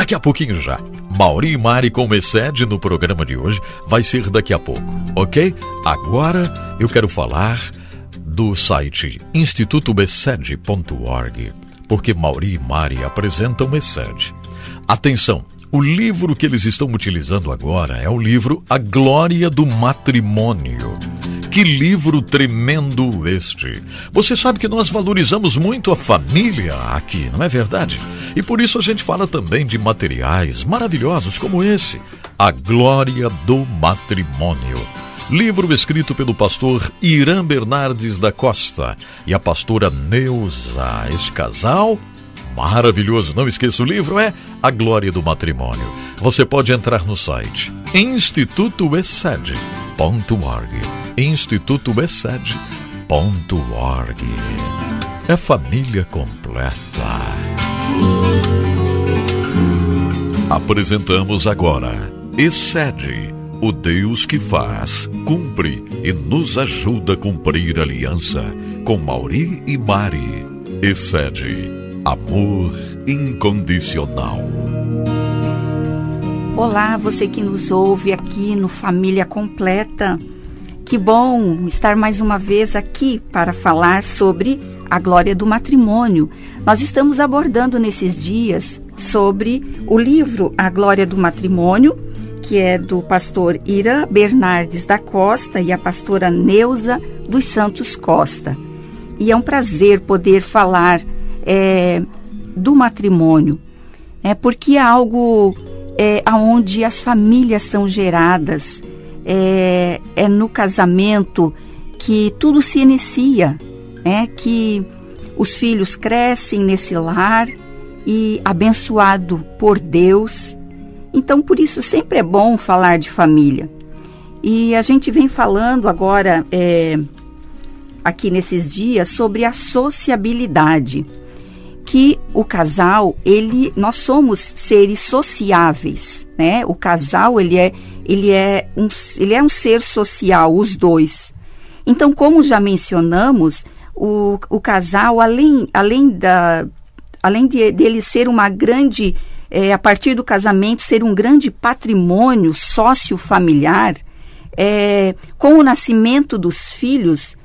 Daqui a pouquinho já. Mauri e Mari com Excede no programa de hoje vai ser daqui a pouco, ok? Agora eu quero falar do site institutobeced.org, porque Mauri e Mari apresentam Excede. Atenção, o livro que eles estão utilizando agora é o livro A Glória do Matrimônio. Que livro tremendo este! Você sabe que nós valorizamos muito a família aqui, não é verdade? E por isso a gente fala também de materiais maravilhosos como esse, A Glória do Matrimônio. Livro escrito pelo pastor Irã Bernardes da Costa e a pastora Neuza. Este casal maravilhoso, não esqueça o livro, é A Glória do Matrimônio. Você pode entrar no site institutoessed.org institutobesed.org. É família completa. Apresentamos agora Excede, o Deus que faz, cumpre e nos ajuda a cumprir a aliança com Mauri e Mari. Excede, amor incondicional. Olá, você que nos ouve aqui no Família Completa. Que bom estar mais uma vez aqui para falar sobre a glória do matrimônio. Nós estamos abordando nesses dias sobre o livro A Glória do Matrimônio, que é do pastor Ira Bernardes da Costa e a pastora Neuza dos Santos Costa. E é um prazer poder falar é, do matrimônio, é porque é algo é, onde as famílias são geradas é, é no casamento que tudo se inicia, né? que os filhos crescem nesse lar e abençoado por Deus. Então, por isso, sempre é bom falar de família. E a gente vem falando agora, é, aqui nesses dias, sobre a sociabilidade. Que o casal, ele, nós somos seres sociáveis, né? O casal, ele é ele é um, ele é um ser social, os dois. Então, como já mencionamos, o, o casal, além, além, da, além de, dele ser uma grande, é, a partir do casamento, ser um grande patrimônio sócio-familiar, é, com o nascimento dos filhos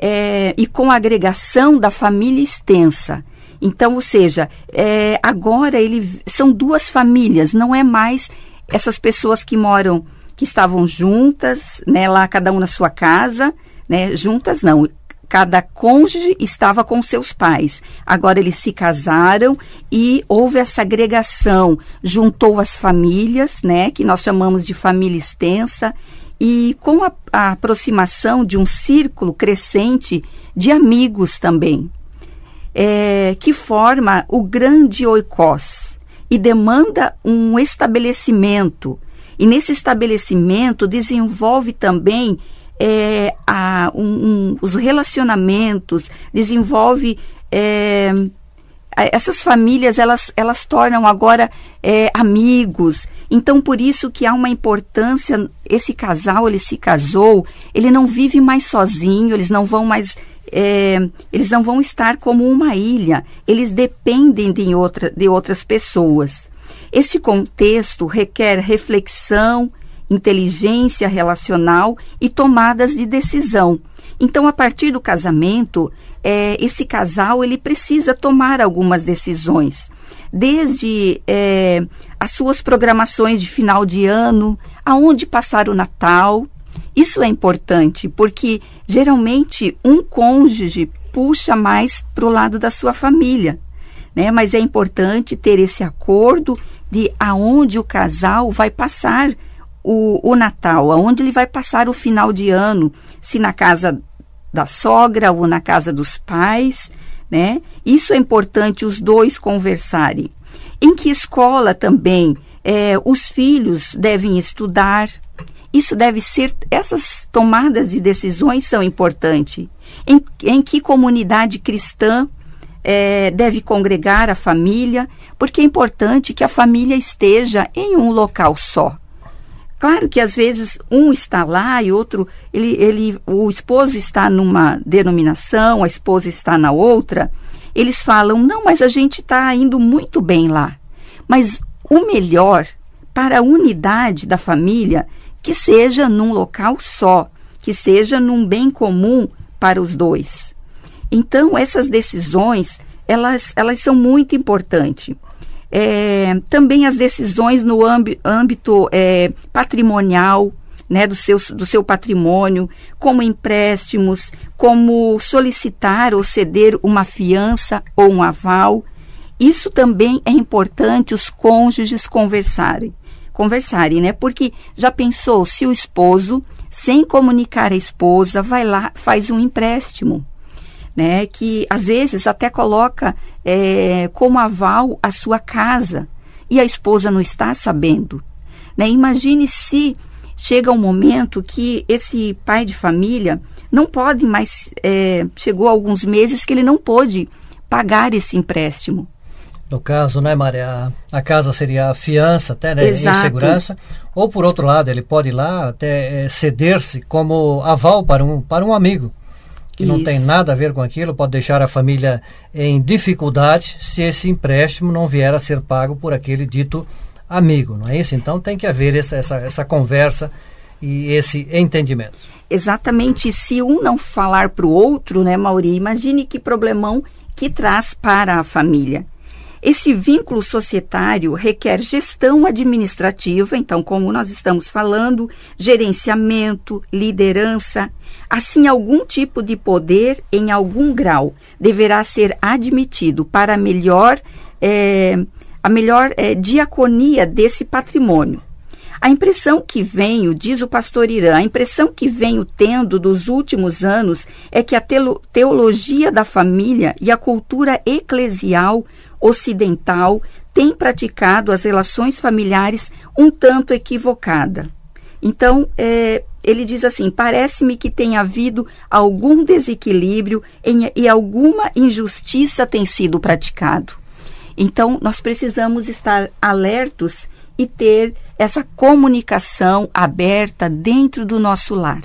é, e com a agregação da família extensa. Então, ou seja, é, agora ele, são duas famílias, não é mais essas pessoas que moram que estavam juntas, né, lá cada um na sua casa, né, juntas não, cada cônjuge estava com seus pais. Agora eles se casaram e houve essa agregação, juntou as famílias, né, que nós chamamos de família extensa, e com a, a aproximação de um círculo crescente de amigos também, é, que forma o grande oikos e demanda um estabelecimento e nesse estabelecimento desenvolve também é, a, um, um, os relacionamentos, desenvolve é, essas famílias elas, elas tornam agora é, amigos. Então por isso que há uma importância. Esse casal ele se casou, ele não vive mais sozinho, eles não vão mais é, eles não vão estar como uma ilha, eles dependem de, outra, de outras pessoas. Este contexto requer reflexão, inteligência relacional e tomadas de decisão. Então, a partir do casamento, é, esse casal ele precisa tomar algumas decisões, desde é, as suas programações de final de ano, aonde passar o Natal. Isso é importante porque geralmente um cônjuge puxa mais para o lado da sua família, né? Mas é importante ter esse acordo de aonde o casal vai passar o, o Natal, aonde ele vai passar o final de ano, se na casa da sogra ou na casa dos pais, né? Isso é importante os dois conversarem. Em que escola também é, os filhos devem estudar? Isso deve ser, essas tomadas de decisões são importantes. Em, em que comunidade cristã é, deve congregar a família, porque é importante que a família esteja em um local só. Claro que às vezes um está lá e outro, ele, ele, o esposo está numa denominação, a esposa está na outra. Eles falam, não, mas a gente está indo muito bem lá. Mas o melhor para a unidade da família que seja num local só, que seja num bem comum para os dois. Então, essas decisões, elas, elas são muito importantes. É, também as decisões no âmbito é, patrimonial, né, do, seu, do seu patrimônio, como empréstimos, como solicitar ou ceder uma fiança ou um aval. Isso também é importante os cônjuges conversarem. Conversarem, né? Porque já pensou se o esposo, sem comunicar a esposa, vai lá, faz um empréstimo, né? Que às vezes até coloca é, como aval a sua casa e a esposa não está sabendo. Né? Imagine se chega um momento que esse pai de família não pode mais, é, chegou alguns meses que ele não pôde pagar esse empréstimo. No caso, né, Maria, a, a casa seria a fiança até, né, em segurança, ou por outro lado, ele pode ir lá até é, ceder-se como aval para um, para um amigo que Isso. não tem nada a ver com aquilo, pode deixar a família em dificuldade se esse empréstimo não vier a ser pago por aquele dito amigo, não é isso? Então tem que haver essa, essa, essa conversa e esse entendimento. Exatamente. Se um não falar para o outro, né, Mauri? Imagine que problemão que traz para a família. Esse vínculo societário requer gestão administrativa, então, como nós estamos falando, gerenciamento, liderança. Assim, algum tipo de poder, em algum grau, deverá ser admitido para melhor é, a melhor é, diaconia desse patrimônio. A impressão que venho, diz o pastor Irã, a impressão que venho tendo dos últimos anos é que a teologia da família e a cultura eclesial ocidental têm praticado as relações familiares um tanto equivocada. Então, é, ele diz assim: parece-me que tem havido algum desequilíbrio em, e alguma injustiça tem sido praticado. Então, nós precisamos estar alertos e ter essa comunicação aberta dentro do nosso lar.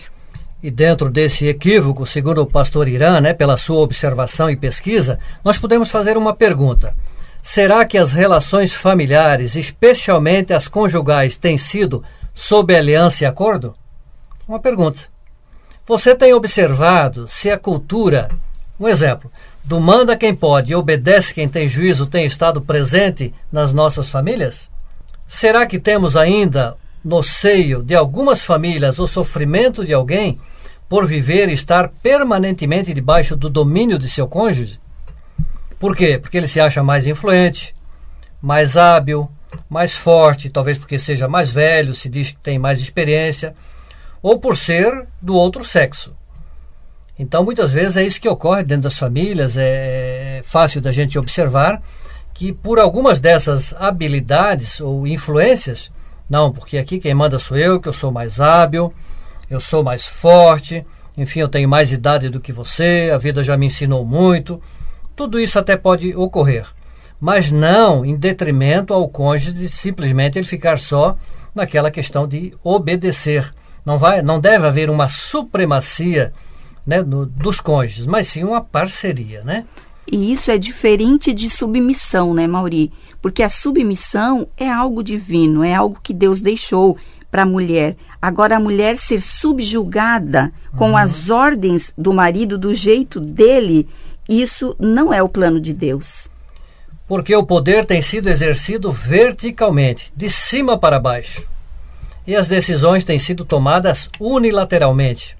E dentro desse equívoco, segundo o pastor Irã, né, pela sua observação e pesquisa, nós podemos fazer uma pergunta. Será que as relações familiares, especialmente as conjugais, têm sido sob aliança e acordo? Uma pergunta. Você tem observado se a cultura, um exemplo, do manda quem pode e obedece quem tem juízo tem estado presente nas nossas famílias? Será que temos ainda no seio de algumas famílias o sofrimento de alguém por viver e estar permanentemente debaixo do domínio de seu cônjuge? Por quê? Porque ele se acha mais influente, mais hábil, mais forte, talvez porque seja mais velho, se diz que tem mais experiência, ou por ser do outro sexo. Então, muitas vezes é isso que ocorre dentro das famílias, é fácil da gente observar que por algumas dessas habilidades ou influências, não, porque aqui quem manda sou eu, que eu sou mais hábil, eu sou mais forte, enfim, eu tenho mais idade do que você, a vida já me ensinou muito. Tudo isso até pode ocorrer, mas não em detrimento ao cônjuge de simplesmente ele ficar só naquela questão de obedecer. Não vai, não deve haver uma supremacia né, no, dos cônjuges, mas sim uma parceria, né? E isso é diferente de submissão, né, Mauri? Porque a submissão é algo divino, é algo que Deus deixou para a mulher. Agora, a mulher ser subjugada com uhum. as ordens do marido, do jeito dele, isso não é o plano de Deus. Porque o poder tem sido exercido verticalmente, de cima para baixo. E as decisões têm sido tomadas unilateralmente.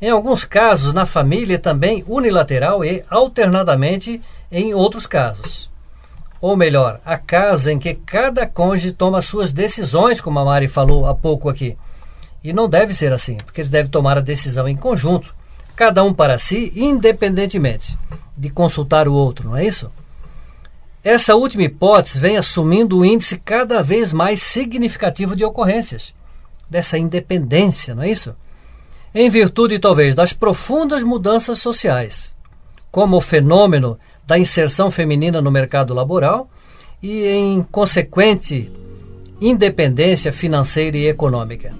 Em alguns casos, na família também unilateral e alternadamente em outros casos. Ou melhor, há casos em que cada cônjuge toma suas decisões, como a Mari falou há pouco aqui. E não deve ser assim, porque eles devem tomar a decisão em conjunto, cada um para si, independentemente de consultar o outro, não é isso? Essa última hipótese vem assumindo um índice cada vez mais significativo de ocorrências, dessa independência, não é isso? Em virtude talvez das profundas mudanças sociais, como o fenômeno da inserção feminina no mercado laboral e em consequente independência financeira e econômica.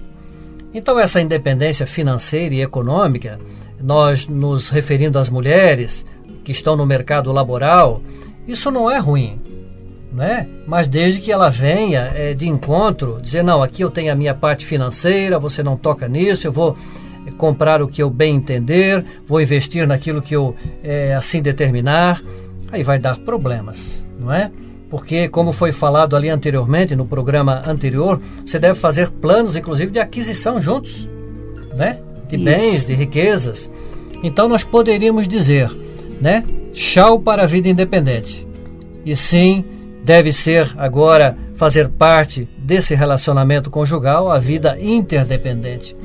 Então, essa independência financeira e econômica, nós nos referindo às mulheres que estão no mercado laboral, isso não é ruim. né? mas desde que ela venha é, de encontro, dizer, não, aqui eu tenho a minha parte financeira, você não toca nisso, eu vou comprar o que eu bem entender, vou investir naquilo que eu é, assim determinar, aí vai dar problemas, não é? Porque, como foi falado ali anteriormente, no programa anterior, você deve fazer planos, inclusive, de aquisição juntos, né? De Isso. bens, de riquezas. Então, nós poderíamos dizer, né? Tchau para a vida independente. E sim, deve ser agora fazer parte desse relacionamento conjugal a vida interdependente.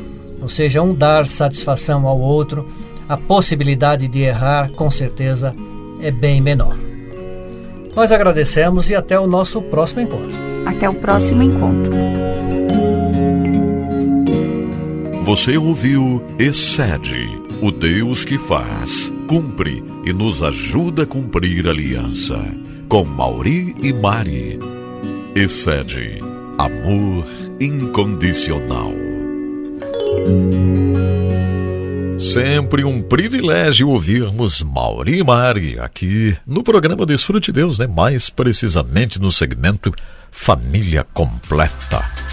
Ou seja, um dar satisfação ao outro, a possibilidade de errar, com certeza, é bem menor. Nós agradecemos e até o nosso próximo encontro. Até o próximo encontro. Você ouviu Excede, o Deus que faz, cumpre e nos ajuda a cumprir a aliança. Com Mauri e Mari. Excede, amor incondicional. Sempre um privilégio ouvirmos Mauri Mari aqui no programa Desfrute Deus, né? Mais precisamente no segmento Família Completa.